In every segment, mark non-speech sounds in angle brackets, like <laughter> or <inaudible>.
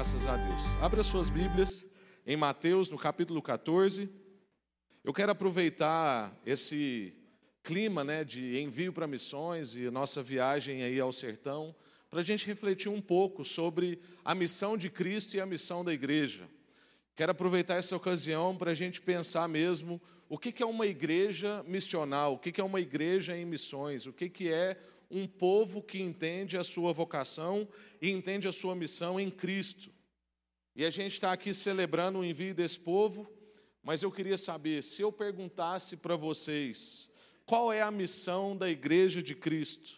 Graças a Deus. Abra suas Bíblias em Mateus, no capítulo 14. Eu quero aproveitar esse clima né, de envio para missões e nossa viagem aí ao sertão para a gente refletir um pouco sobre a missão de Cristo e a missão da igreja. Quero aproveitar essa ocasião para a gente pensar mesmo o que é uma igreja missional, o que é uma igreja em missões, o que é um povo que entende a sua vocação e entende a sua missão em Cristo. E a gente está aqui celebrando o envio desse povo, mas eu queria saber, se eu perguntasse para vocês, qual é a missão da igreja de Cristo?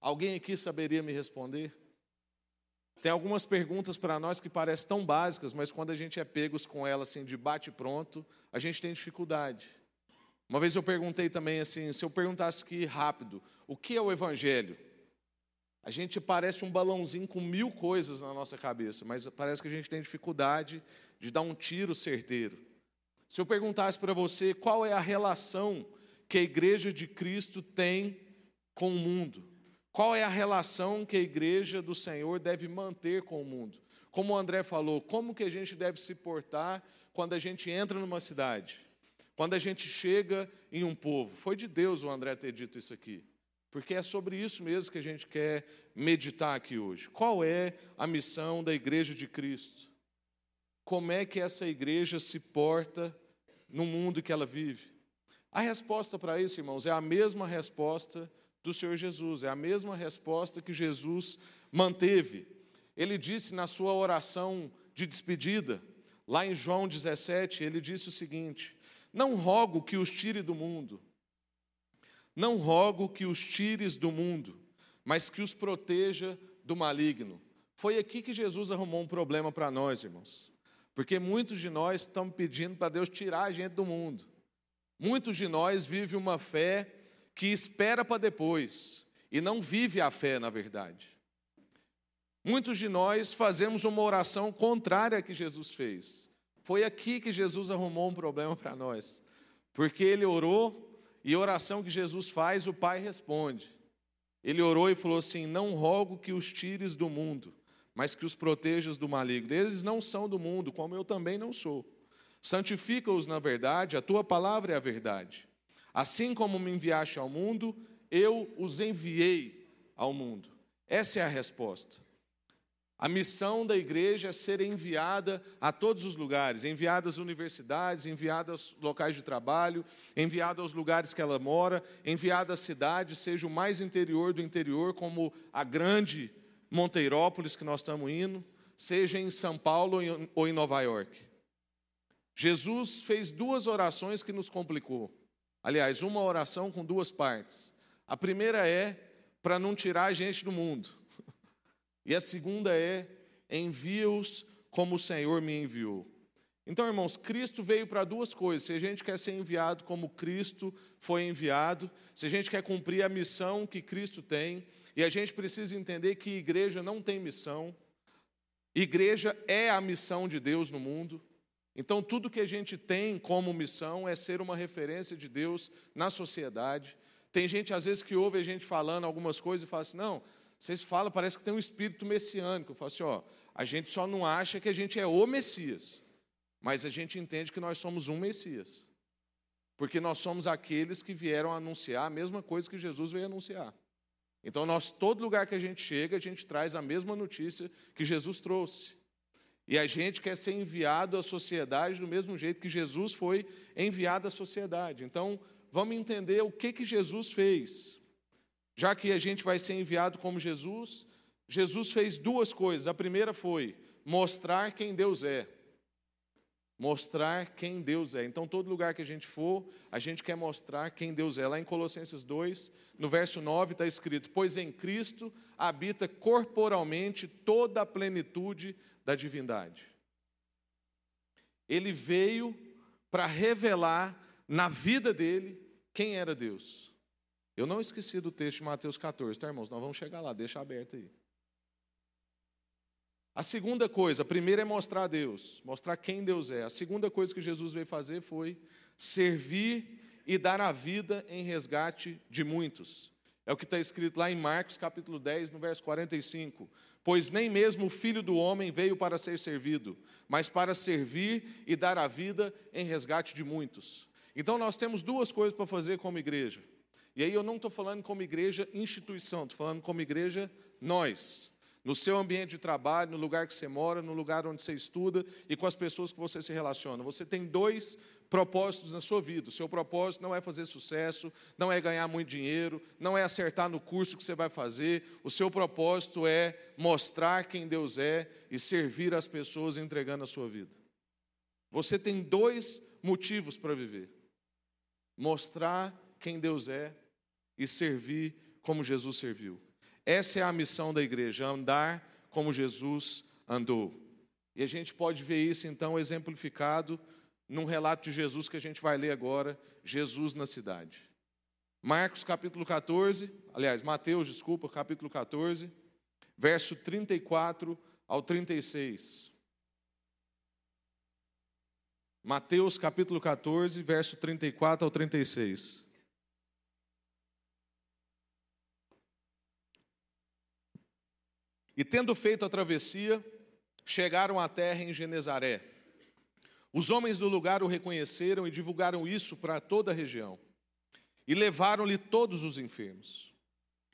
Alguém aqui saberia me responder? Tem algumas perguntas para nós que parecem tão básicas, mas quando a gente é pegos com elas assim de bate pronto, a gente tem dificuldade. Uma vez eu perguntei também assim, se eu perguntasse aqui rápido, o que é o evangelho? A gente parece um balãozinho com mil coisas na nossa cabeça, mas parece que a gente tem dificuldade de dar um tiro certeiro. Se eu perguntasse para você qual é a relação que a igreja de Cristo tem com o mundo, qual é a relação que a igreja do Senhor deve manter com o mundo? Como o André falou, como que a gente deve se portar quando a gente entra numa cidade? Quando a gente chega em um povo, foi de Deus o André ter dito isso aqui, porque é sobre isso mesmo que a gente quer meditar aqui hoje. Qual é a missão da igreja de Cristo? Como é que essa igreja se porta no mundo que ela vive? A resposta para isso, irmãos, é a mesma resposta do Senhor Jesus, é a mesma resposta que Jesus manteve. Ele disse na sua oração de despedida, lá em João 17, ele disse o seguinte: não rogo que os tire do mundo, não rogo que os tires do mundo, mas que os proteja do maligno. Foi aqui que Jesus arrumou um problema para nós, irmãos. Porque muitos de nós estão pedindo para Deus tirar a gente do mundo. Muitos de nós vivem uma fé que espera para depois e não vive a fé, na verdade. Muitos de nós fazemos uma oração contrária à que Jesus fez. Foi aqui que Jesus arrumou um problema para nós. Porque ele orou e oração que Jesus faz, o Pai responde. Ele orou e falou assim: Não rogo que os tires do mundo, mas que os protejas do maligno. Eles não são do mundo, como eu também não sou. Santifica-os na verdade, a tua palavra é a verdade. Assim como me enviaste ao mundo, eu os enviei ao mundo. Essa é a resposta. A missão da igreja é ser enviada a todos os lugares, enviada às universidades, enviada aos locais de trabalho, enviada aos lugares que ela mora, enviada às cidades, seja o mais interior do interior, como a grande Monteirópolis que nós estamos indo, seja em São Paulo ou em Nova York. Jesus fez duas orações que nos complicou. Aliás, uma oração com duas partes. A primeira é para não tirar a gente do mundo. E a segunda é: envia-os como o Senhor me enviou. Então, irmãos, Cristo veio para duas coisas. Se a gente quer ser enviado como Cristo foi enviado, se a gente quer cumprir a missão que Cristo tem, e a gente precisa entender que igreja não tem missão, igreja é a missão de Deus no mundo. Então, tudo que a gente tem como missão é ser uma referência de Deus na sociedade. Tem gente, às vezes, que ouve a gente falando algumas coisas e fala assim: não, vocês falam, parece que tem um espírito messiânico. Eu falo assim, ó, a gente só não acha que a gente é o Messias, mas a gente entende que nós somos um Messias. Porque nós somos aqueles que vieram anunciar a mesma coisa que Jesus veio anunciar. Então, nós, todo lugar que a gente chega, a gente traz a mesma notícia que Jesus trouxe. E a gente quer ser enviado à sociedade do mesmo jeito que Jesus foi enviado à sociedade. Então, vamos entender o que, que Jesus fez. Já que a gente vai ser enviado como Jesus, Jesus fez duas coisas. A primeira foi mostrar quem Deus é. Mostrar quem Deus é. Então, todo lugar que a gente for, a gente quer mostrar quem Deus é. Lá em Colossenses 2, no verso 9, está escrito: Pois em Cristo habita corporalmente toda a plenitude da divindade. Ele veio para revelar na vida dele quem era Deus. Eu não esqueci do texto de Mateus 14, tá, irmãos? Nós vamos chegar lá, deixa aberto aí. A segunda coisa, a primeira é mostrar a Deus, mostrar quem Deus é. A segunda coisa que Jesus veio fazer foi servir e dar a vida em resgate de muitos. É o que está escrito lá em Marcos, capítulo 10, no verso 45. Pois nem mesmo o filho do homem veio para ser servido, mas para servir e dar a vida em resgate de muitos. Então nós temos duas coisas para fazer como igreja. E aí eu não estou falando como igreja instituição, estou falando como igreja nós. No seu ambiente de trabalho, no lugar que você mora, no lugar onde você estuda e com as pessoas que você se relaciona. Você tem dois propósitos na sua vida. O seu propósito não é fazer sucesso, não é ganhar muito dinheiro, não é acertar no curso que você vai fazer. O seu propósito é mostrar quem Deus é e servir as pessoas entregando a sua vida. Você tem dois motivos para viver: mostrar quem Deus é e servir como Jesus serviu. Essa é a missão da igreja, andar como Jesus andou. E a gente pode ver isso então exemplificado num relato de Jesus que a gente vai ler agora, Jesus na cidade. Marcos capítulo 14, aliás, Mateus, desculpa, capítulo 14, verso 34 ao 36. Mateus capítulo 14, verso 34 ao 36. E tendo feito a travessia, chegaram à terra em Genezaré. Os homens do lugar o reconheceram e divulgaram isso para toda a região. E levaram-lhe todos os enfermos.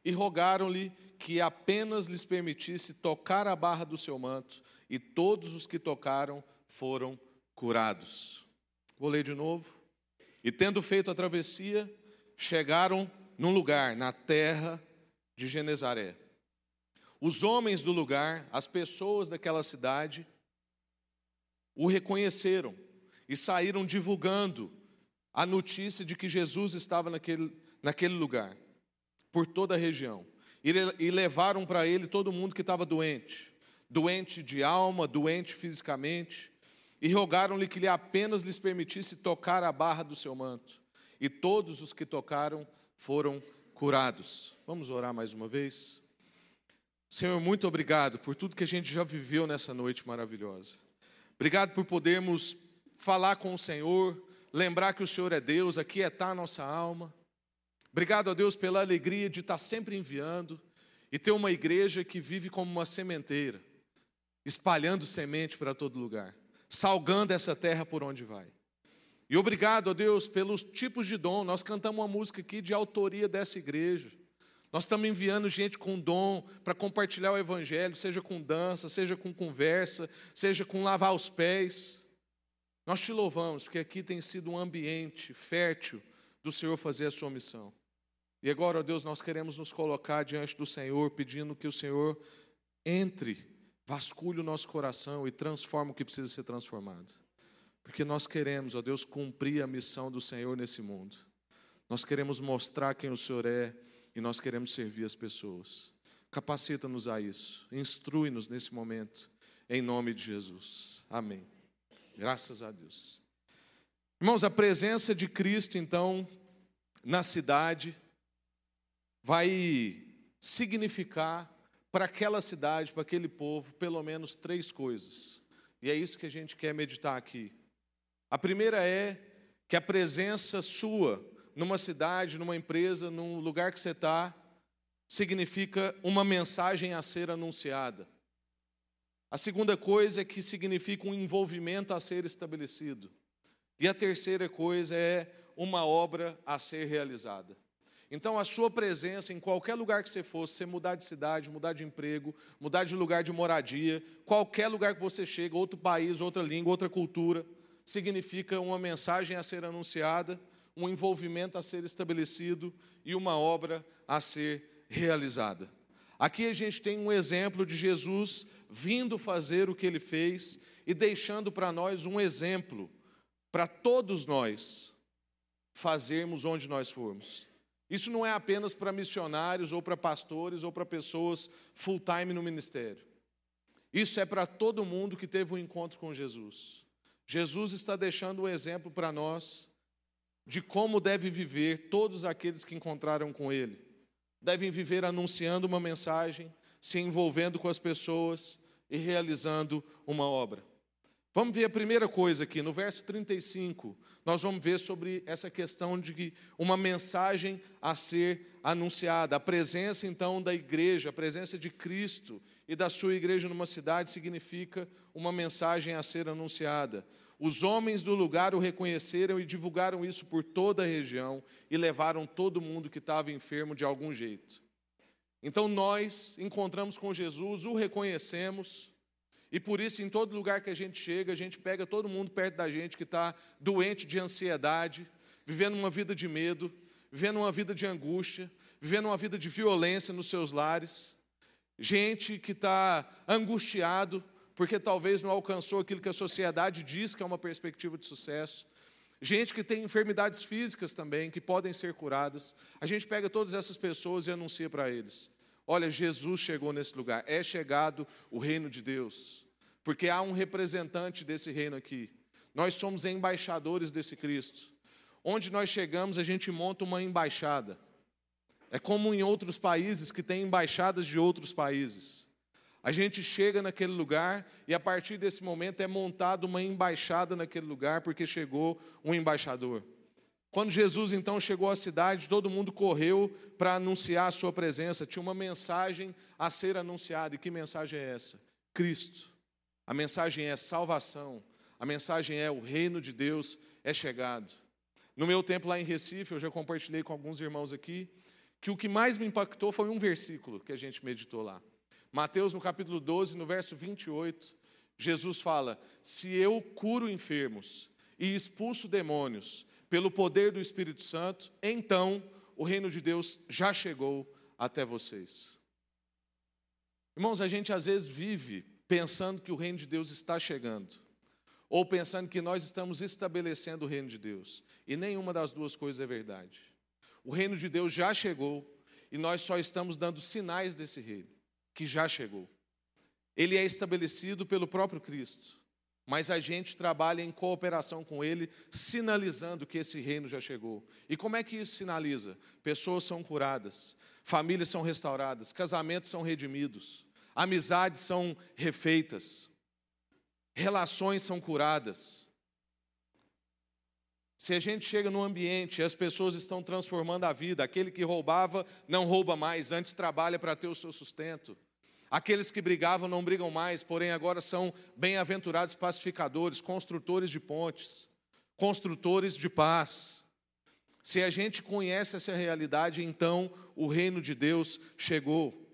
E rogaram-lhe que apenas lhes permitisse tocar a barra do seu manto. E todos os que tocaram foram curados. Vou ler de novo. E tendo feito a travessia, chegaram num lugar, na terra de Genezaré. Os homens do lugar, as pessoas daquela cidade, o reconheceram e saíram divulgando a notícia de que Jesus estava naquele, naquele lugar, por toda a região. E, e levaram para ele todo mundo que estava doente, doente de alma, doente fisicamente, e rogaram-lhe que lhe apenas lhes permitisse tocar a barra do seu manto. E todos os que tocaram foram curados. Vamos orar mais uma vez? Senhor, muito obrigado por tudo que a gente já viveu nessa noite maravilhosa. Obrigado por podermos falar com o Senhor, lembrar que o Senhor é Deus, aquietar a nossa alma. Obrigado a Deus pela alegria de estar sempre enviando e ter uma igreja que vive como uma sementeira, espalhando semente para todo lugar, salgando essa terra por onde vai. E obrigado a Deus pelos tipos de dom. Nós cantamos uma música aqui de autoria dessa igreja. Nós estamos enviando gente com dom para compartilhar o Evangelho, seja com dança, seja com conversa, seja com lavar os pés. Nós te louvamos, porque aqui tem sido um ambiente fértil do Senhor fazer a sua missão. E agora, ó Deus, nós queremos nos colocar diante do Senhor, pedindo que o Senhor entre, vasculhe o nosso coração e transforme o que precisa ser transformado. Porque nós queremos, ó Deus, cumprir a missão do Senhor nesse mundo. Nós queremos mostrar quem o Senhor é e nós queremos servir as pessoas. Capacita-nos a isso, instrui-nos nesse momento, em nome de Jesus. Amém. Graças a Deus. Irmãos, a presença de Cristo, então, na cidade, vai significar para aquela cidade, para aquele povo, pelo menos três coisas. E é isso que a gente quer meditar aqui. A primeira é que a presença sua numa cidade, numa empresa, num lugar que você está, significa uma mensagem a ser anunciada. A segunda coisa é que significa um envolvimento a ser estabelecido. E a terceira coisa é uma obra a ser realizada. Então, a sua presença em qualquer lugar que você fosse, você mudar de cidade, mudar de emprego, mudar de lugar de moradia, qualquer lugar que você chega, outro país, outra língua, outra cultura, significa uma mensagem a ser anunciada um envolvimento a ser estabelecido e uma obra a ser realizada. Aqui a gente tem um exemplo de Jesus vindo fazer o que ele fez e deixando para nós um exemplo para todos nós fazermos onde nós formos. Isso não é apenas para missionários ou para pastores ou para pessoas full time no ministério. Isso é para todo mundo que teve um encontro com Jesus. Jesus está deixando um exemplo para nós de como deve viver todos aqueles que encontraram com Ele. Devem viver anunciando uma mensagem, se envolvendo com as pessoas e realizando uma obra. Vamos ver a primeira coisa aqui, no verso 35, nós vamos ver sobre essa questão de uma mensagem a ser anunciada. A presença então da igreja, a presença de Cristo e da sua igreja numa cidade significa uma mensagem a ser anunciada. Os homens do lugar o reconheceram e divulgaram isso por toda a região e levaram todo mundo que estava enfermo de algum jeito. Então nós encontramos com Jesus, o reconhecemos, e por isso, em todo lugar que a gente chega, a gente pega todo mundo perto da gente que está doente de ansiedade, vivendo uma vida de medo, vivendo uma vida de angústia, vivendo uma vida de violência nos seus lares, gente que está angustiado porque talvez não alcançou aquilo que a sociedade diz que é uma perspectiva de sucesso. Gente que tem enfermidades físicas também, que podem ser curadas. A gente pega todas essas pessoas e anuncia para eles: olha, Jesus chegou nesse lugar, é chegado o reino de Deus, porque há um representante desse reino aqui. Nós somos embaixadores desse Cristo. Onde nós chegamos, a gente monta uma embaixada. É como em outros países que tem embaixadas de outros países. A gente chega naquele lugar e a partir desse momento é montada uma embaixada naquele lugar porque chegou um embaixador. Quando Jesus então chegou à cidade, todo mundo correu para anunciar a sua presença. Tinha uma mensagem a ser anunciada. E que mensagem é essa? Cristo. A mensagem é salvação. A mensagem é o reino de Deus é chegado. No meu tempo lá em Recife, eu já compartilhei com alguns irmãos aqui, que o que mais me impactou foi um versículo que a gente meditou lá. Mateus, no capítulo 12, no verso 28, Jesus fala: Se eu curo enfermos e expulso demônios pelo poder do Espírito Santo, então o reino de Deus já chegou até vocês. Irmãos, a gente às vezes vive pensando que o reino de Deus está chegando ou pensando que nós estamos estabelecendo o reino de Deus. E nenhuma das duas coisas é verdade. O reino de Deus já chegou e nós só estamos dando sinais desse reino, que já chegou. Ele é estabelecido pelo próprio Cristo, mas a gente trabalha em cooperação com ele, sinalizando que esse reino já chegou. E como é que isso sinaliza? Pessoas são curadas, famílias são restauradas, casamentos são redimidos, amizades são refeitas, relações são curadas. Se a gente chega num ambiente e as pessoas estão transformando a vida, aquele que roubava não rouba mais, antes trabalha para ter o seu sustento. Aqueles que brigavam não brigam mais, porém agora são bem-aventurados pacificadores, construtores de pontes, construtores de paz. Se a gente conhece essa realidade, então o reino de Deus chegou.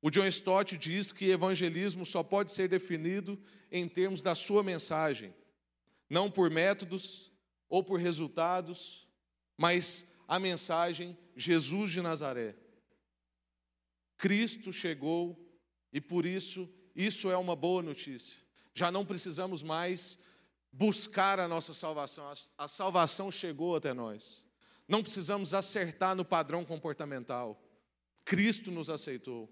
O John Stott diz que evangelismo só pode ser definido em termos da sua mensagem, não por métodos ou por resultados, mas a mensagem Jesus de Nazaré. Cristo chegou e por isso isso é uma boa notícia. Já não precisamos mais buscar a nossa salvação, a salvação chegou até nós. Não precisamos acertar no padrão comportamental. Cristo nos aceitou.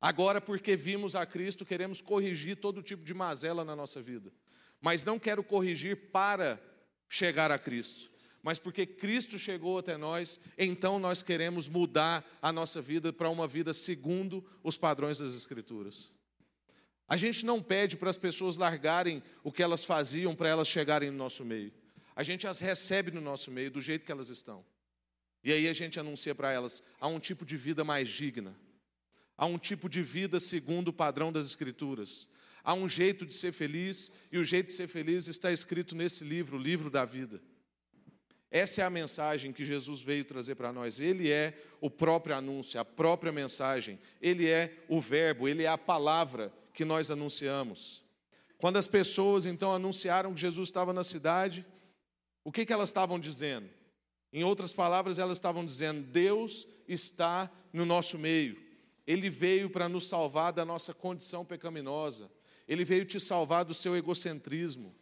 Agora, porque vimos a Cristo, queremos corrigir todo tipo de mazela na nossa vida. Mas não quero corrigir para chegar a Cristo, mas porque Cristo chegou até nós, então nós queremos mudar a nossa vida para uma vida segundo os padrões das Escrituras. A gente não pede para as pessoas largarem o que elas faziam para elas chegarem no nosso meio. A gente as recebe no nosso meio do jeito que elas estão. E aí a gente anuncia para elas: há um tipo de vida mais digna Há um tipo de vida segundo o padrão das Escrituras. Há um jeito de ser feliz, e o jeito de ser feliz está escrito nesse livro, o livro da vida. Essa é a mensagem que Jesus veio trazer para nós. Ele é o próprio anúncio, a própria mensagem. Ele é o Verbo, ele é a palavra que nós anunciamos. Quando as pessoas então anunciaram que Jesus estava na cidade, o que, que elas estavam dizendo? Em outras palavras, elas estavam dizendo: Deus está no nosso meio. Ele veio para nos salvar da nossa condição pecaminosa. Ele veio te salvar do seu egocentrismo.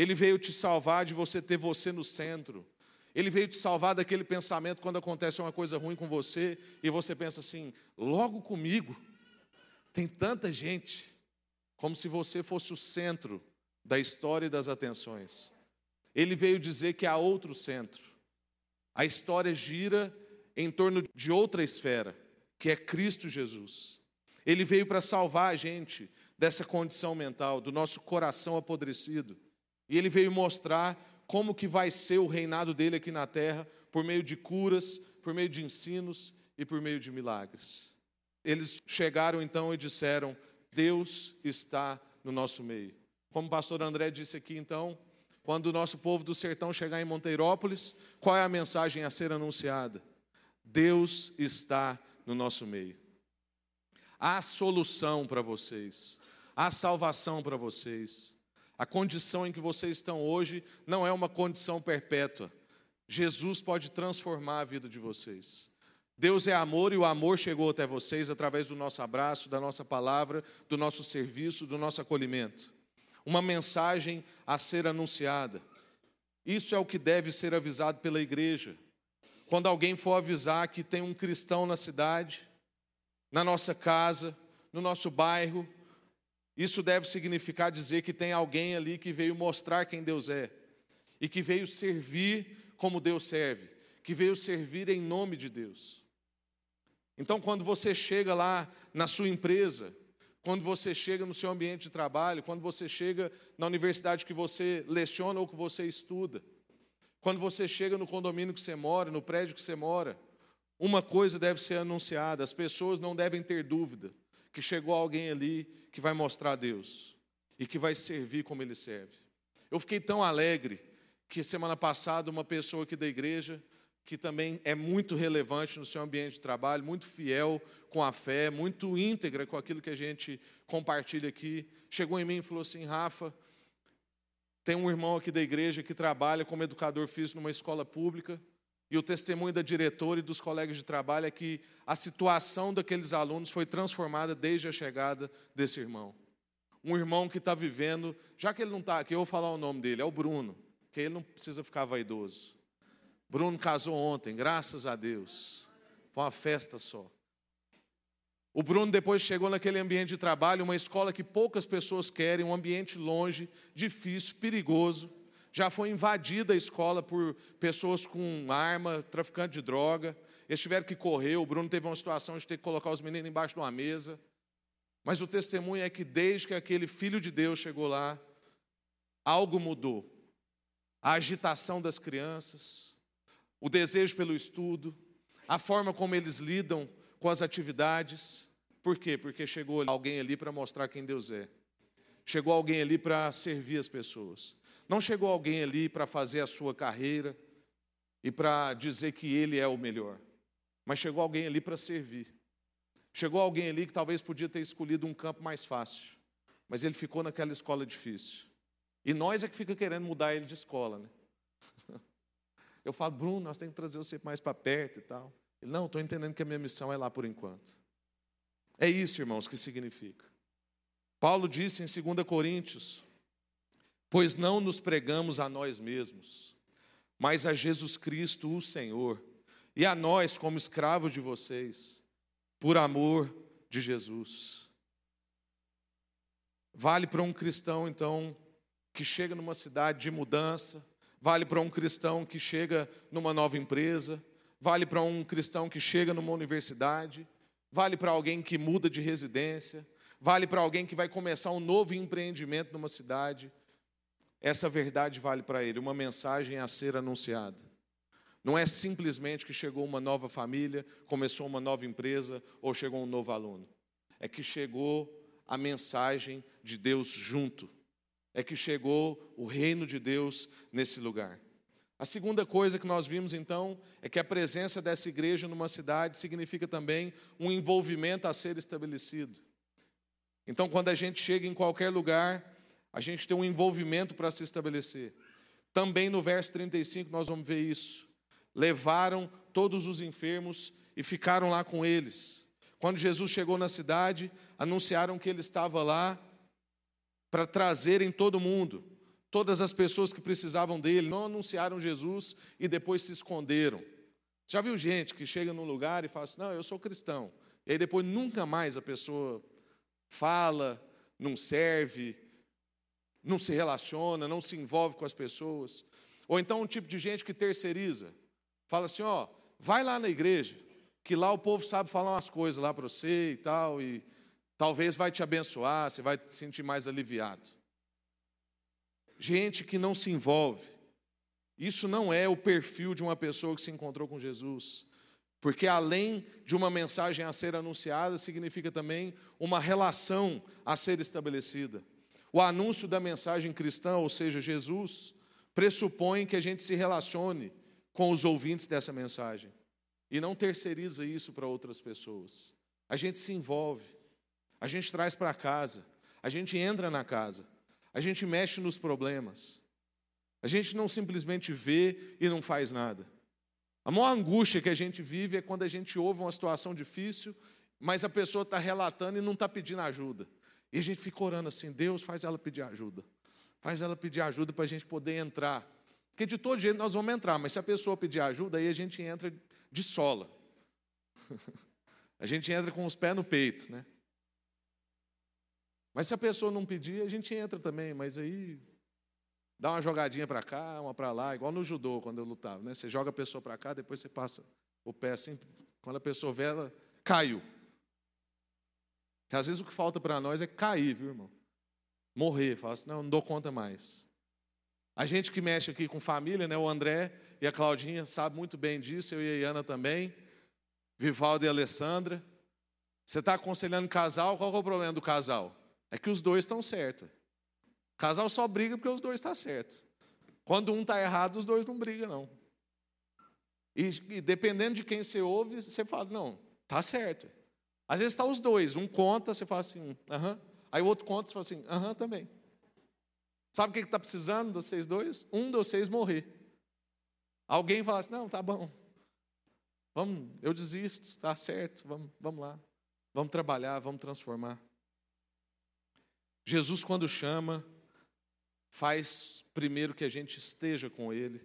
Ele veio te salvar de você ter você no centro. Ele veio te salvar daquele pensamento quando acontece uma coisa ruim com você e você pensa assim: logo comigo, tem tanta gente, como se você fosse o centro da história e das atenções. Ele veio dizer que há outro centro. A história gira em torno de outra esfera que é Cristo Jesus. Ele veio para salvar a gente dessa condição mental, do nosso coração apodrecido. E ele veio mostrar como que vai ser o reinado dele aqui na terra por meio de curas, por meio de ensinos e por meio de milagres. Eles chegaram então e disseram: Deus está no nosso meio. Como o pastor André disse aqui, então, quando o nosso povo do sertão chegar em Monteirópolis, qual é a mensagem a ser anunciada? Deus está no nosso meio. Há solução para vocês, há salvação para vocês. A condição em que vocês estão hoje não é uma condição perpétua. Jesus pode transformar a vida de vocês. Deus é amor e o amor chegou até vocês através do nosso abraço, da nossa palavra, do nosso serviço, do nosso acolhimento. Uma mensagem a ser anunciada. Isso é o que deve ser avisado pela igreja. Quando alguém for avisar que tem um cristão na cidade, na nossa casa, no nosso bairro, isso deve significar dizer que tem alguém ali que veio mostrar quem Deus é e que veio servir como Deus serve, que veio servir em nome de Deus. Então, quando você chega lá na sua empresa, quando você chega no seu ambiente de trabalho, quando você chega na universidade que você leciona ou que você estuda, quando você chega no condomínio que você mora, no prédio que você mora, uma coisa deve ser anunciada: as pessoas não devem ter dúvida que chegou alguém ali que vai mostrar a Deus e que vai servir como ele serve. Eu fiquei tão alegre que semana passada uma pessoa aqui da igreja, que também é muito relevante no seu ambiente de trabalho, muito fiel com a fé, muito íntegra com aquilo que a gente compartilha aqui, chegou em mim e falou assim: Rafa, tem um irmão aqui da igreja que trabalha como educador físico numa escola pública, e o testemunho da diretora e dos colegas de trabalho é que a situação daqueles alunos foi transformada desde a chegada desse irmão. Um irmão que está vivendo, já que ele não está aqui, eu vou falar o nome dele, é o Bruno, que ele não precisa ficar vaidoso. Bruno casou ontem, graças a Deus. Foi uma festa só. O Bruno depois chegou naquele ambiente de trabalho, uma escola que poucas pessoas querem, um ambiente longe, difícil, perigoso já foi invadida a escola por pessoas com arma, traficante de droga. Eles tiveram que correr. O Bruno teve uma situação de ter que colocar os meninos embaixo de uma mesa. Mas o testemunho é que desde que aquele filho de Deus chegou lá, algo mudou. A agitação das crianças, o desejo pelo estudo, a forma como eles lidam com as atividades. Por quê? Porque chegou alguém ali para mostrar quem Deus é. Chegou alguém ali para servir as pessoas. Não chegou alguém ali para fazer a sua carreira e para dizer que ele é o melhor, mas chegou alguém ali para servir. Chegou alguém ali que talvez podia ter escolhido um campo mais fácil, mas ele ficou naquela escola difícil. E nós é que fica querendo mudar ele de escola, né? <laughs> Eu falo, Bruno, nós temos que trazer você mais para perto e tal. Ele, não, estou entendendo que a minha missão é lá por enquanto. É isso, irmãos, que significa. Paulo disse em 2 Coríntios Pois não nos pregamos a nós mesmos, mas a Jesus Cristo, o Senhor, e a nós como escravos de vocês, por amor de Jesus. Vale para um cristão, então, que chega numa cidade de mudança, vale para um cristão que chega numa nova empresa, vale para um cristão que chega numa universidade, vale para alguém que muda de residência, vale para alguém que vai começar um novo empreendimento numa cidade essa verdade vale para ele, uma mensagem a ser anunciada. Não é simplesmente que chegou uma nova família, começou uma nova empresa ou chegou um novo aluno. É que chegou a mensagem de Deus junto. É que chegou o reino de Deus nesse lugar. A segunda coisa que nós vimos então é que a presença dessa igreja numa cidade significa também um envolvimento a ser estabelecido. Então, quando a gente chega em qualquer lugar, a gente tem um envolvimento para se estabelecer. Também no verso 35 nós vamos ver isso. Levaram todos os enfermos e ficaram lá com eles. Quando Jesus chegou na cidade, anunciaram que ele estava lá para trazerem todo mundo, todas as pessoas que precisavam dele. Não anunciaram Jesus e depois se esconderam. Já viu gente que chega num lugar e fala assim: Não, eu sou cristão. E aí depois nunca mais a pessoa fala, não serve, não se relaciona, não se envolve com as pessoas. Ou então um tipo de gente que terceiriza. Fala assim, ó, vai lá na igreja, que lá o povo sabe falar umas coisas lá para você e tal, e talvez vai te abençoar, você vai te sentir mais aliviado. Gente que não se envolve. Isso não é o perfil de uma pessoa que se encontrou com Jesus. Porque além de uma mensagem a ser anunciada, significa também uma relação a ser estabelecida. O anúncio da mensagem cristã, ou seja, Jesus, pressupõe que a gente se relacione com os ouvintes dessa mensagem e não terceiriza isso para outras pessoas. A gente se envolve, a gente traz para casa, a gente entra na casa, a gente mexe nos problemas. A gente não simplesmente vê e não faz nada. A maior angústia que a gente vive é quando a gente ouve uma situação difícil, mas a pessoa está relatando e não está pedindo ajuda. E a gente fica orando assim: Deus, faz ela pedir ajuda. Faz ela pedir ajuda para a gente poder entrar. Porque de todo jeito nós vamos entrar, mas se a pessoa pedir ajuda, aí a gente entra de sola. <laughs> a gente entra com os pés no peito, né? Mas se a pessoa não pedir, a gente entra também, mas aí dá uma jogadinha para cá, uma para lá, igual no judô quando eu lutava, né? Você joga a pessoa para cá, depois você passa o pé assim, quando a pessoa vê ela caiu. Às vezes o que falta para nós é cair, viu, irmão? Morrer, falar assim, não, não dou conta mais. A gente que mexe aqui com família, né? O André e a Claudinha sabe muito bem disso, eu e a Iana também. Vivaldo e a Alessandra. Você está aconselhando casal, qual é o problema do casal? É que os dois estão certos. Casal só briga porque os dois estão certos. Quando um está errado, os dois não brigam, não. E, e, dependendo de quem você ouve, você fala, não, tá certo. Às vezes está os dois, um conta, você fala assim, aham. Aí o outro conta, você fala assim, aham também. Sabe o que está precisando de vocês dois? Um de vocês morrer. Alguém fala assim, não, tá bom. Vamos, eu desisto, está certo, vamos, vamos lá. Vamos trabalhar, vamos transformar. Jesus, quando chama, faz primeiro que a gente esteja com Ele,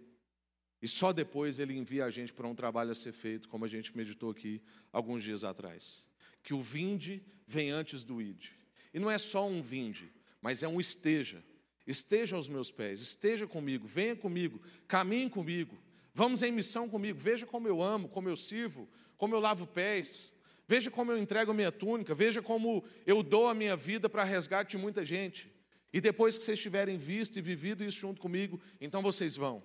e só depois Ele envia a gente para um trabalho a ser feito, como a gente meditou aqui alguns dias atrás. Que o vinde vem antes do ide. E não é só um vinde, mas é um esteja. Esteja aos meus pés, esteja comigo, venha comigo, caminhe comigo, vamos em missão comigo, veja como eu amo, como eu sirvo, como eu lavo pés, Veja como eu entrego a minha túnica, veja como eu dou a minha vida para resgate de muita gente. E depois que vocês tiverem visto e vivido isso junto comigo, então vocês vão.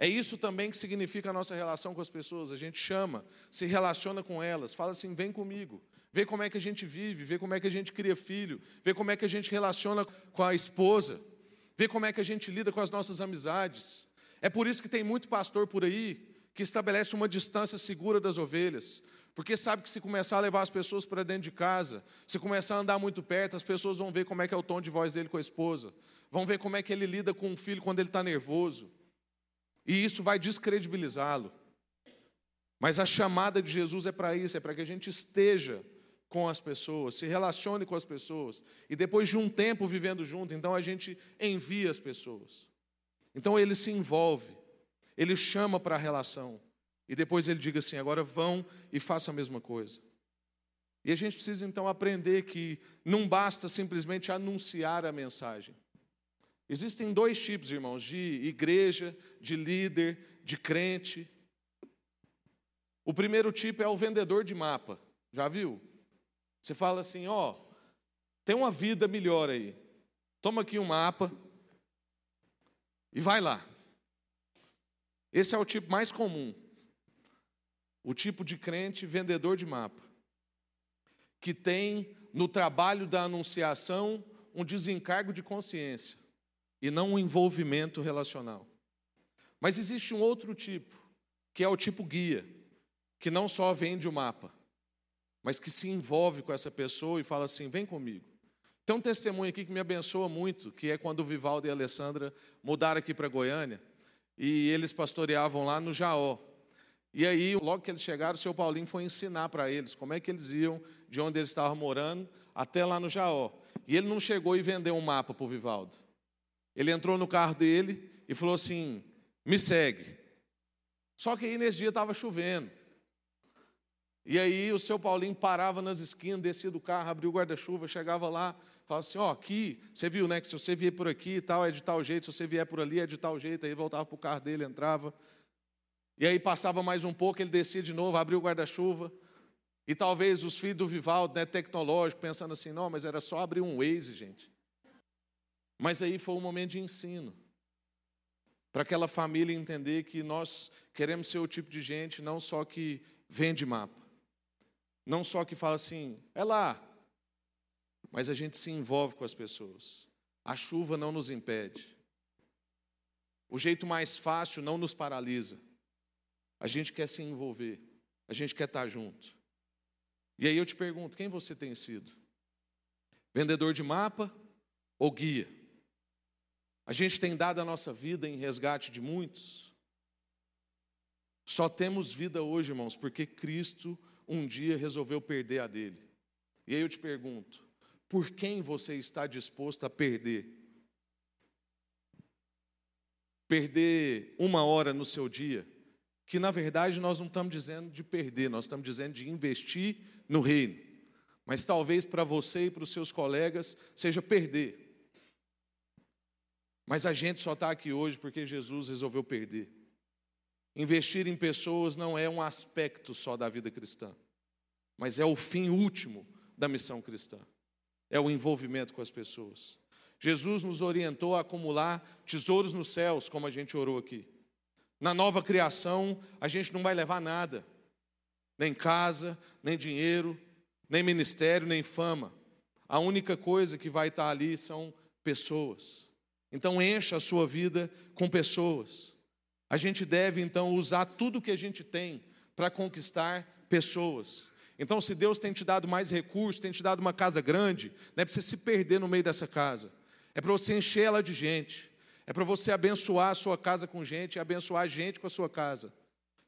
É isso também que significa a nossa relação com as pessoas. A gente chama, se relaciona com elas, fala assim: vem comigo, vê como é que a gente vive, vê como é que a gente cria filho, vê como é que a gente relaciona com a esposa, vê como é que a gente lida com as nossas amizades. É por isso que tem muito pastor por aí que estabelece uma distância segura das ovelhas. Porque sabe que se começar a levar as pessoas para dentro de casa, se começar a andar muito perto, as pessoas vão ver como é que é o tom de voz dele com a esposa, vão ver como é que ele lida com o filho quando ele está nervoso. E isso vai descredibilizá-lo. Mas a chamada de Jesus é para isso, é para que a gente esteja com as pessoas, se relacione com as pessoas. E depois de um tempo vivendo junto, então a gente envia as pessoas. Então ele se envolve, ele chama para a relação. E depois ele diga assim: agora vão e façam a mesma coisa. E a gente precisa então aprender que não basta simplesmente anunciar a mensagem. Existem dois tipos, irmãos, de igreja, de líder, de crente. O primeiro tipo é o vendedor de mapa. Já viu? Você fala assim: ó, tem uma vida melhor aí. Toma aqui um mapa e vai lá. Esse é o tipo mais comum o tipo de crente vendedor de mapa, que tem no trabalho da anunciação um desencargo de consciência e não um envolvimento relacional. Mas existe um outro tipo, que é o tipo guia, que não só vende o mapa, mas que se envolve com essa pessoa e fala assim: vem comigo. Tem um testemunho aqui que me abençoa muito, que é quando o Vivaldo e a Alessandra mudaram aqui para Goiânia e eles pastoreavam lá no Jaó. E aí, logo que eles chegaram, o seu Paulinho foi ensinar para eles como é que eles iam de onde eles estavam morando até lá no Jaó. E ele não chegou e vendeu um mapa para o Vivaldo. Ele entrou no carro dele e falou assim: me segue. Só que aí nesse dia estava chovendo. E aí o seu Paulinho parava nas esquinas, descia do carro, abria o guarda-chuva, chegava lá, falava assim: Ó, oh, aqui, você viu, né? Que se você vier por aqui e tal, é de tal jeito, se você vier por ali, é de tal jeito. Aí voltava para o carro dele, entrava. E aí passava mais um pouco, ele descia de novo, abria o guarda-chuva. E talvez os filhos do Vivaldo, né, tecnológico, pensando assim, não, mas era só abrir um Waze, gente. Mas aí foi um momento de ensino. para aquela família entender que nós queremos ser o tipo de gente não só que vende mapa, não só que fala assim, é lá, mas a gente se envolve com as pessoas. A chuva não nos impede. O jeito mais fácil não nos paralisa. A gente quer se envolver, a gente quer estar junto. E aí eu te pergunto: quem você tem sido? Vendedor de mapa ou guia? A gente tem dado a nossa vida em resgate de muitos? Só temos vida hoje, irmãos, porque Cristo um dia resolveu perder a dele. E aí eu te pergunto: por quem você está disposto a perder? Perder uma hora no seu dia, que na verdade nós não estamos dizendo de perder, nós estamos dizendo de investir no reino. Mas talvez para você e para os seus colegas seja perder. Mas a gente só está aqui hoje porque Jesus resolveu perder. Investir em pessoas não é um aspecto só da vida cristã, mas é o fim último da missão cristã. É o envolvimento com as pessoas. Jesus nos orientou a acumular tesouros nos céus, como a gente orou aqui. Na nova criação, a gente não vai levar nada, nem casa, nem dinheiro, nem ministério, nem fama. A única coisa que vai estar ali são pessoas. Então, encha a sua vida com pessoas. A gente deve, então, usar tudo que a gente tem para conquistar pessoas. Então, se Deus tem te dado mais recursos, tem te dado uma casa grande, não é para você se perder no meio dessa casa, é para você encher ela de gente. É para você abençoar a sua casa com gente e abençoar a gente com a sua casa.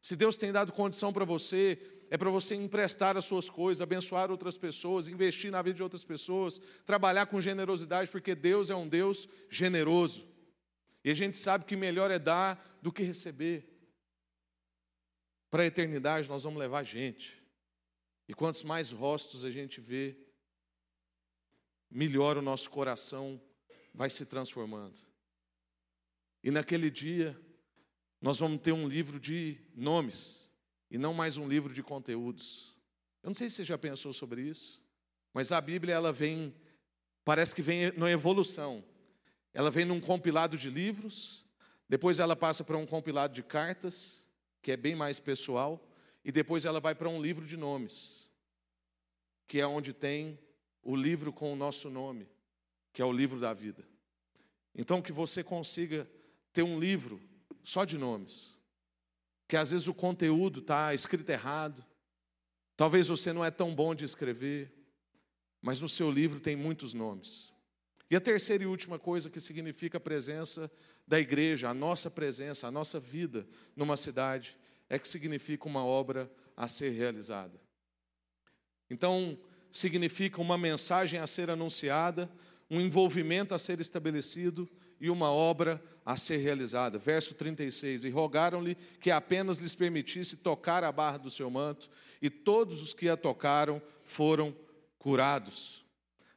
Se Deus tem dado condição para você, é para você emprestar as suas coisas, abençoar outras pessoas, investir na vida de outras pessoas, trabalhar com generosidade, porque Deus é um Deus generoso. E a gente sabe que melhor é dar do que receber. Para a eternidade nós vamos levar gente. E quantos mais rostos a gente vê, melhor o nosso coração vai se transformando. E naquele dia, nós vamos ter um livro de nomes e não mais um livro de conteúdos. Eu não sei se você já pensou sobre isso, mas a Bíblia ela vem, parece que vem na evolução. Ela vem num compilado de livros, depois ela passa para um compilado de cartas, que é bem mais pessoal, e depois ela vai para um livro de nomes, que é onde tem o livro com o nosso nome, que é o livro da vida. Então que você consiga ter um livro só de nomes, que às vezes o conteúdo está escrito errado, talvez você não é tão bom de escrever, mas no seu livro tem muitos nomes. E a terceira e última coisa que significa a presença da igreja, a nossa presença, a nossa vida numa cidade, é que significa uma obra a ser realizada. Então, significa uma mensagem a ser anunciada, um envolvimento a ser estabelecido e uma obra a ser realizada. Verso 36: E rogaram-lhe que apenas lhes permitisse tocar a barra do seu manto, e todos os que a tocaram foram curados.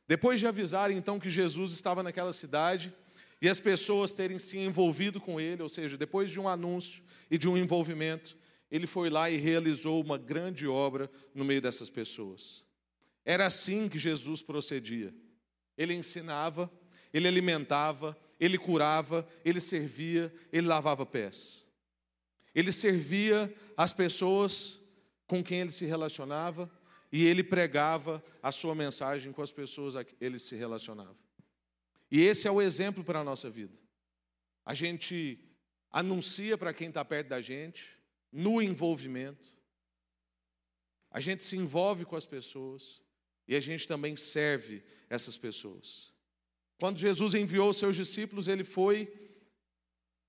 Depois de avisar então que Jesus estava naquela cidade e as pessoas terem se envolvido com ele, ou seja, depois de um anúncio e de um envolvimento, ele foi lá e realizou uma grande obra no meio dessas pessoas. Era assim que Jesus procedia. Ele ensinava, ele alimentava, ele curava, ele servia, ele lavava pés. Ele servia as pessoas com quem ele se relacionava e ele pregava a sua mensagem com as pessoas a que ele se relacionava. E esse é o exemplo para a nossa vida. A gente anuncia para quem está perto da gente, no envolvimento. A gente se envolve com as pessoas e a gente também serve essas pessoas. Quando Jesus enviou os seus discípulos, ele foi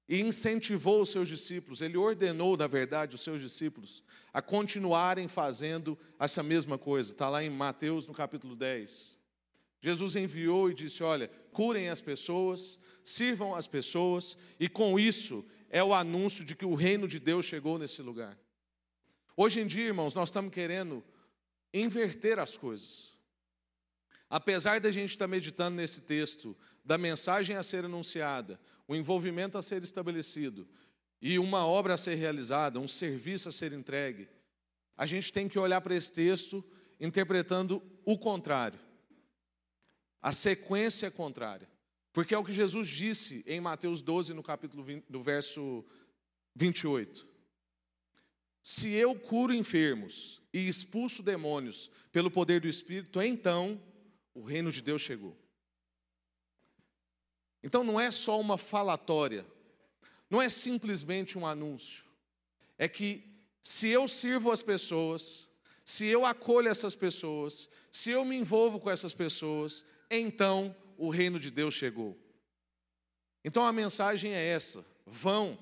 e incentivou os seus discípulos, ele ordenou, na verdade, os seus discípulos a continuarem fazendo essa mesma coisa. Está lá em Mateus, no capítulo 10. Jesus enviou e disse: Olha, curem as pessoas, sirvam as pessoas, e com isso é o anúncio de que o reino de Deus chegou nesse lugar. Hoje em dia, irmãos, nós estamos querendo inverter as coisas. Apesar da gente estar meditando nesse texto, da mensagem a ser anunciada, o envolvimento a ser estabelecido e uma obra a ser realizada, um serviço a ser entregue, a gente tem que olhar para esse texto interpretando o contrário, a sequência contrária. Porque é o que Jesus disse em Mateus 12, no capítulo 20, no verso 28. Se eu curo enfermos e expulso demônios pelo poder do Espírito, então o reino de Deus chegou. Então não é só uma falatória, não é simplesmente um anúncio. É que se eu sirvo as pessoas, se eu acolho essas pessoas, se eu me envolvo com essas pessoas, então o reino de Deus chegou. Então a mensagem é essa: vão,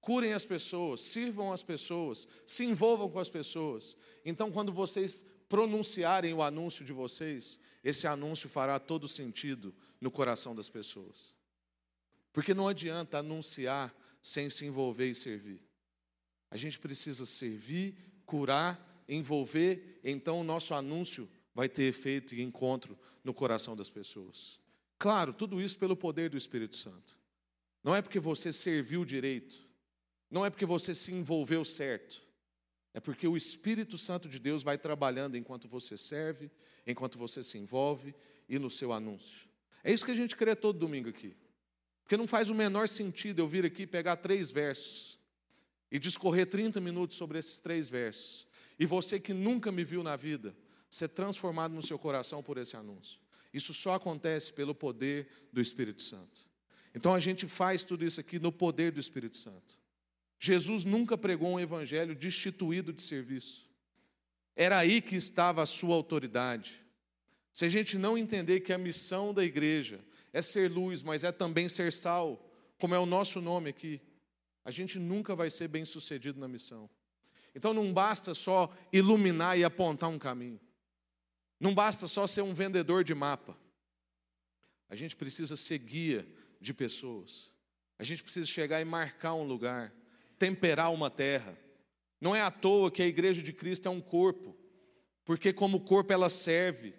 curem as pessoas, sirvam as pessoas, se envolvam com as pessoas. Então, quando vocês pronunciarem o anúncio de vocês, esse anúncio fará todo sentido no coração das pessoas. Porque não adianta anunciar sem se envolver e servir. A gente precisa servir, curar, envolver, então o nosso anúncio vai ter efeito e encontro no coração das pessoas. Claro, tudo isso pelo poder do Espírito Santo. Não é porque você serviu direito, não é porque você se envolveu certo, é porque o Espírito Santo de Deus vai trabalhando enquanto você serve, enquanto você se envolve e no seu anúncio. É isso que a gente crê todo domingo aqui. Porque não faz o menor sentido eu vir aqui pegar três versos e discorrer 30 minutos sobre esses três versos. E você que nunca me viu na vida, ser transformado no seu coração por esse anúncio. Isso só acontece pelo poder do Espírito Santo. Então a gente faz tudo isso aqui no poder do Espírito Santo. Jesus nunca pregou um evangelho destituído de serviço. Era aí que estava a sua autoridade. Se a gente não entender que a missão da igreja é ser luz, mas é também ser sal, como é o nosso nome aqui, a gente nunca vai ser bem sucedido na missão. Então não basta só iluminar e apontar um caminho. Não basta só ser um vendedor de mapa. A gente precisa ser guia de pessoas. A gente precisa chegar e marcar um lugar temperar uma terra. Não é à toa que a igreja de Cristo é um corpo, porque como corpo ela serve.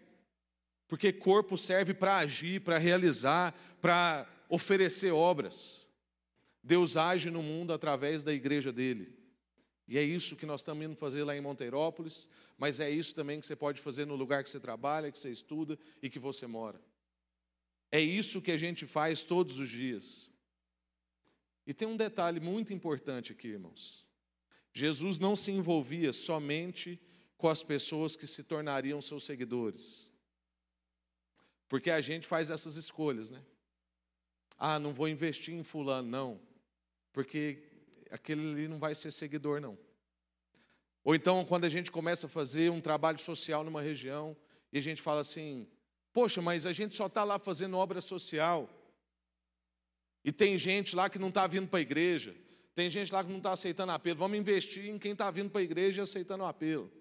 Porque corpo serve para agir, para realizar, para oferecer obras. Deus age no mundo através da igreja dele. E é isso que nós estamos indo fazer lá em Monteirópolis, mas é isso também que você pode fazer no lugar que você trabalha, que você estuda e que você mora. É isso que a gente faz todos os dias. E tem um detalhe muito importante aqui, irmãos. Jesus não se envolvia somente com as pessoas que se tornariam seus seguidores. Porque a gente faz essas escolhas, né? Ah, não vou investir em fulano, não. Porque aquele ali não vai ser seguidor, não. Ou então, quando a gente começa a fazer um trabalho social numa região, e a gente fala assim: Poxa, mas a gente só está lá fazendo obra social. E tem gente lá que não está vindo para a igreja. Tem gente lá que não está aceitando apelo. Vamos investir em quem está vindo para a igreja e aceitando o apelo.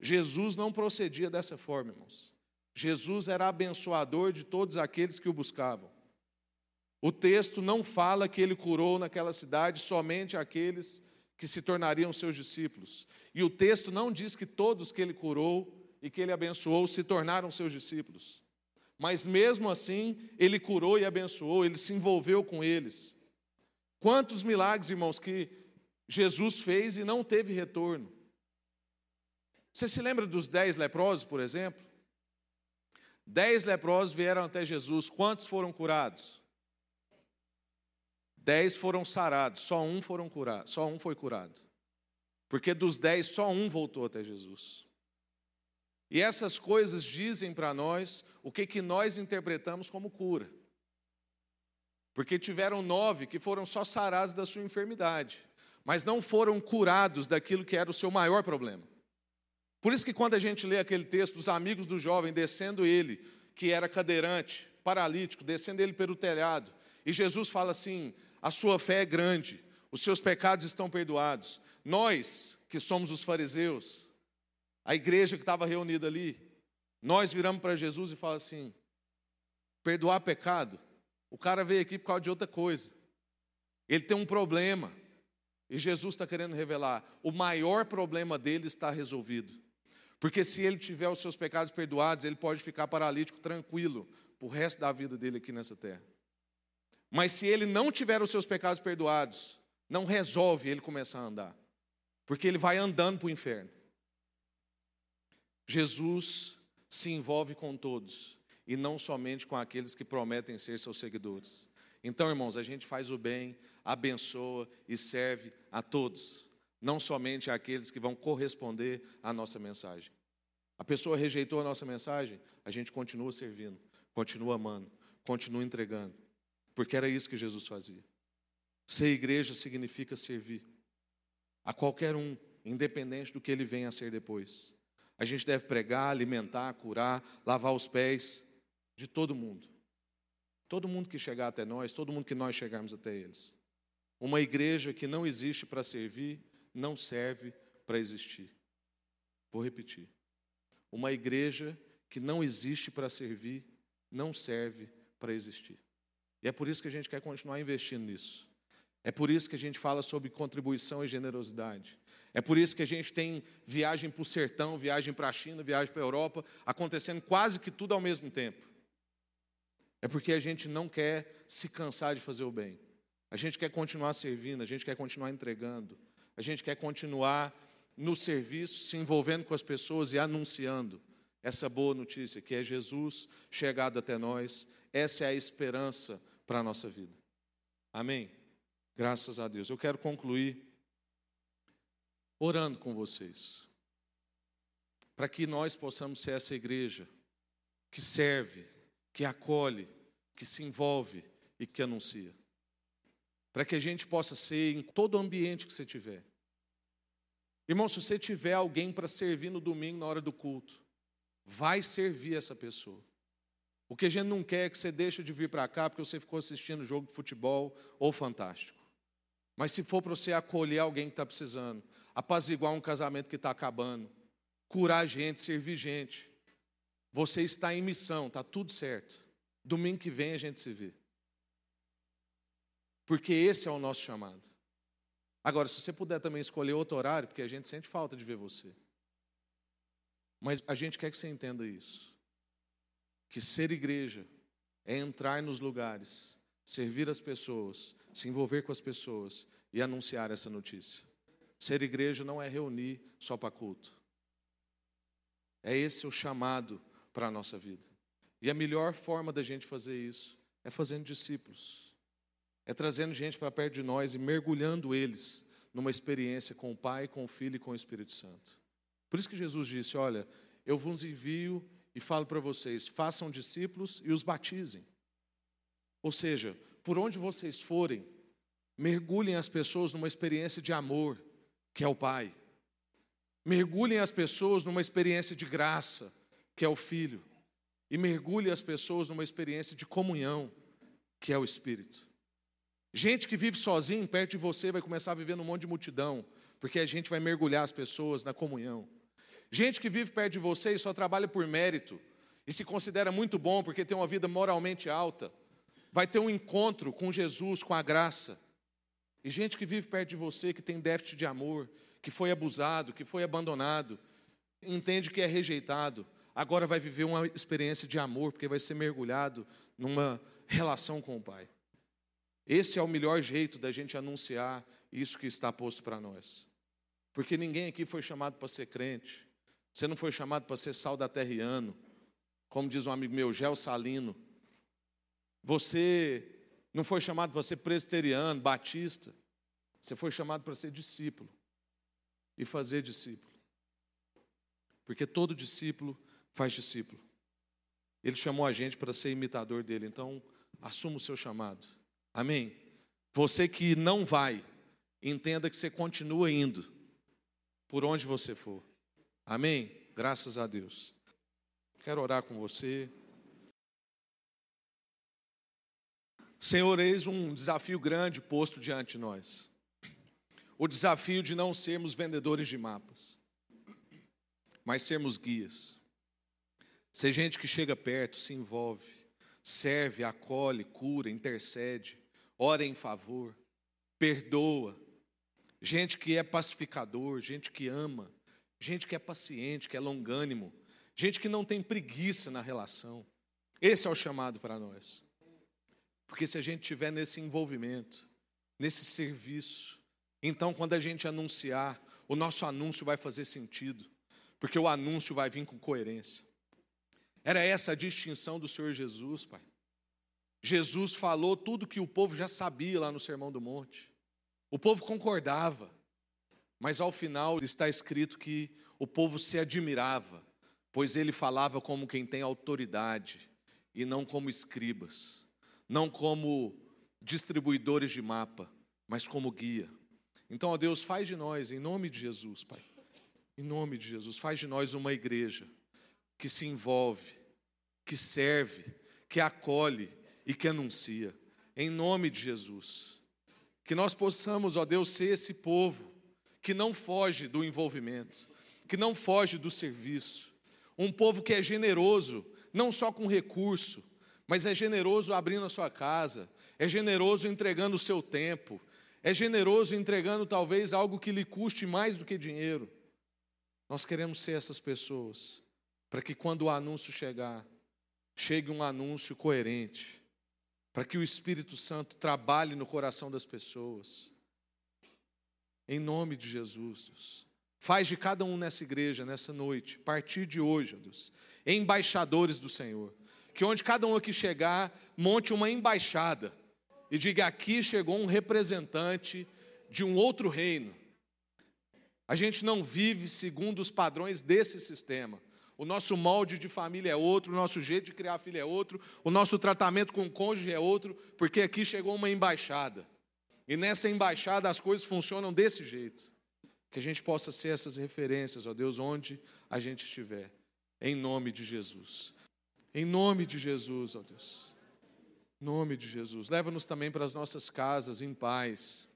Jesus não procedia dessa forma, irmãos. Jesus era abençoador de todos aqueles que o buscavam. O texto não fala que ele curou naquela cidade somente aqueles que se tornariam seus discípulos. E o texto não diz que todos que ele curou e que ele abençoou se tornaram seus discípulos. Mas mesmo assim, ele curou e abençoou, ele se envolveu com eles. Quantos milagres, irmãos, que Jesus fez e não teve retorno. Você se lembra dos dez leprosos, por exemplo? Dez leprosos vieram até Jesus, quantos foram curados? Dez foram sarados, só um foram curados, só um foi curado. Porque dos dez, só um voltou até Jesus. E essas coisas dizem para nós o que, que nós interpretamos como cura. Porque tiveram nove que foram só sarados da sua enfermidade, mas não foram curados daquilo que era o seu maior problema. Por isso que quando a gente lê aquele texto dos amigos do jovem descendo ele, que era cadeirante, paralítico, descendo ele pelo telhado, e Jesus fala assim: a sua fé é grande, os seus pecados estão perdoados. Nós, que somos os fariseus, a igreja que estava reunida ali, nós viramos para Jesus e falamos assim: perdoar pecado. O cara veio aqui por causa de outra coisa. Ele tem um problema. E Jesus está querendo revelar: o maior problema dele está resolvido. Porque se ele tiver os seus pecados perdoados, ele pode ficar paralítico tranquilo para o resto da vida dele aqui nessa terra. Mas se ele não tiver os seus pecados perdoados, não resolve ele começar a andar. Porque ele vai andando para o inferno. Jesus se envolve com todos. E não somente com aqueles que prometem ser seus seguidores. Então, irmãos, a gente faz o bem, abençoa e serve a todos, não somente àqueles que vão corresponder à nossa mensagem. A pessoa rejeitou a nossa mensagem, a gente continua servindo, continua amando, continua entregando, porque era isso que Jesus fazia. Ser igreja significa servir a qualquer um, independente do que ele venha a ser depois. A gente deve pregar, alimentar, curar, lavar os pés de todo mundo. Todo mundo que chegar até nós, todo mundo que nós chegarmos até eles. Uma igreja que não existe para servir, não serve para existir. Vou repetir. Uma igreja que não existe para servir, não serve para existir. E é por isso que a gente quer continuar investindo nisso. É por isso que a gente fala sobre contribuição e generosidade. É por isso que a gente tem viagem para o sertão, viagem para a China, viagem para a Europa, acontecendo quase que tudo ao mesmo tempo. É porque a gente não quer se cansar de fazer o bem. A gente quer continuar servindo, a gente quer continuar entregando, a gente quer continuar no serviço, se envolvendo com as pessoas e anunciando essa boa notícia, que é Jesus chegado até nós. Essa é a esperança para a nossa vida. Amém? Graças a Deus. Eu quero concluir orando com vocês, para que nós possamos ser essa igreja que serve, que acolhe, que se envolve e que anuncia. Para que a gente possa ser em todo ambiente que você tiver. Irmão, se você tiver alguém para servir no domingo na hora do culto, vai servir essa pessoa. O que a gente não quer é que você deixe de vir para cá porque você ficou assistindo jogo de futebol ou fantástico. Mas se for para você acolher alguém que está precisando, apaziguar um casamento que está acabando, curar gente, servir gente, você está em missão, está tudo certo. Domingo que vem a gente se vê. Porque esse é o nosso chamado. Agora, se você puder também escolher outro horário, porque a gente sente falta de ver você. Mas a gente quer que você entenda isso. Que ser igreja é entrar nos lugares, servir as pessoas, se envolver com as pessoas e anunciar essa notícia. Ser igreja não é reunir só para culto. É esse o chamado para a nossa vida. E a melhor forma da gente fazer isso é fazendo discípulos. É trazendo gente para perto de nós e mergulhando eles numa experiência com o Pai, com o Filho e com o Espírito Santo. Por isso que Jesus disse: Olha, eu vos envio e falo para vocês: façam discípulos e os batizem. Ou seja, por onde vocês forem, mergulhem as pessoas numa experiência de amor, que é o Pai. Mergulhem as pessoas numa experiência de graça, que é o Filho. E mergulhe as pessoas numa experiência de comunhão, que é o Espírito. Gente que vive sozinho perto de você vai começar a viver num monte de multidão, porque a gente vai mergulhar as pessoas na comunhão. Gente que vive perto de você e só trabalha por mérito, e se considera muito bom porque tem uma vida moralmente alta, vai ter um encontro com Jesus, com a graça. E gente que vive perto de você, que tem déficit de amor, que foi abusado, que foi abandonado, entende que é rejeitado, agora vai viver uma experiência de amor, porque vai ser mergulhado numa relação com o Pai. Esse é o melhor jeito da gente anunciar isso que está posto para nós. Porque ninguém aqui foi chamado para ser crente. Você não foi chamado para ser saudateriano. Como diz um amigo meu, Gel Salino. Você não foi chamado para ser presbiteriano, batista. Você foi chamado para ser discípulo e fazer discípulo. Porque todo discípulo faz discípulo. Ele chamou a gente para ser imitador dele, então assuma o seu chamado. Amém? Você que não vai, entenda que você continua indo por onde você for. Amém? Graças a Deus. Quero orar com você. Senhor, eis um desafio grande posto diante de nós. O desafio de não sermos vendedores de mapas, mas sermos guias. Ser gente que chega perto, se envolve, serve, acolhe, cura, intercede, ora em favor, perdoa. Gente que é pacificador, gente que ama, gente que é paciente, que é longânimo, gente que não tem preguiça na relação. Esse é o chamado para nós. Porque se a gente tiver nesse envolvimento, nesse serviço, então quando a gente anunciar, o nosso anúncio vai fazer sentido, porque o anúncio vai vir com coerência. Era essa a distinção do Senhor Jesus, Pai. Jesus falou tudo que o povo já sabia lá no Sermão do Monte. O povo concordava, mas ao final está escrito que o povo se admirava, pois ele falava como quem tem autoridade e não como escribas, não como distribuidores de mapa, mas como guia. Então, ó Deus, faz de nós, em nome de Jesus, Pai, em nome de Jesus, faz de nós uma igreja que se envolve, que serve, que acolhe e que anuncia, em nome de Jesus. Que nós possamos, ó Deus, ser esse povo que não foge do envolvimento, que não foge do serviço, um povo que é generoso, não só com recurso, mas é generoso abrindo a sua casa, é generoso entregando o seu tempo, é generoso entregando talvez algo que lhe custe mais do que dinheiro. Nós queremos ser essas pessoas, para que quando o anúncio chegar, chegue um anúncio coerente, para que o Espírito Santo trabalhe no coração das pessoas. Em nome de Jesus, Deus. Faz de cada um nessa igreja, nessa noite, a partir de hoje, Deus, embaixadores do Senhor. Que onde cada um aqui chegar, monte uma embaixada e diga: aqui chegou um representante de um outro reino. A gente não vive segundo os padrões desse sistema. O nosso molde de família é outro, o nosso jeito de criar filho é outro, o nosso tratamento com o cônjuge é outro, porque aqui chegou uma embaixada. E nessa embaixada as coisas funcionam desse jeito. Que a gente possa ser essas referências, ó Deus, onde a gente estiver. Em nome de Jesus. Em nome de Jesus, ó Deus. Em nome de Jesus. Leva-nos também para as nossas casas em paz.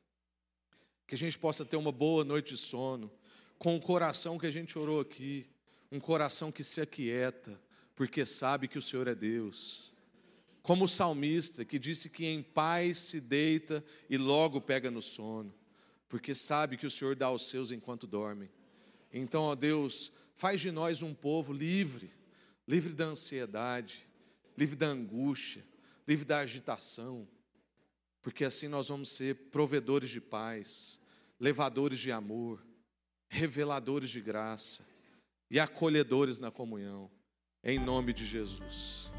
Que a gente possa ter uma boa noite de sono, com o coração que a gente orou aqui um coração que se aquieta, porque sabe que o Senhor é Deus. Como o salmista que disse que em paz se deita e logo pega no sono, porque sabe que o Senhor dá aos seus enquanto dormem. Então, ó Deus, faz de nós um povo livre, livre da ansiedade, livre da angústia, livre da agitação, porque assim nós vamos ser provedores de paz, levadores de amor, reveladores de graça e acolhedores na comunhão, em nome de Jesus.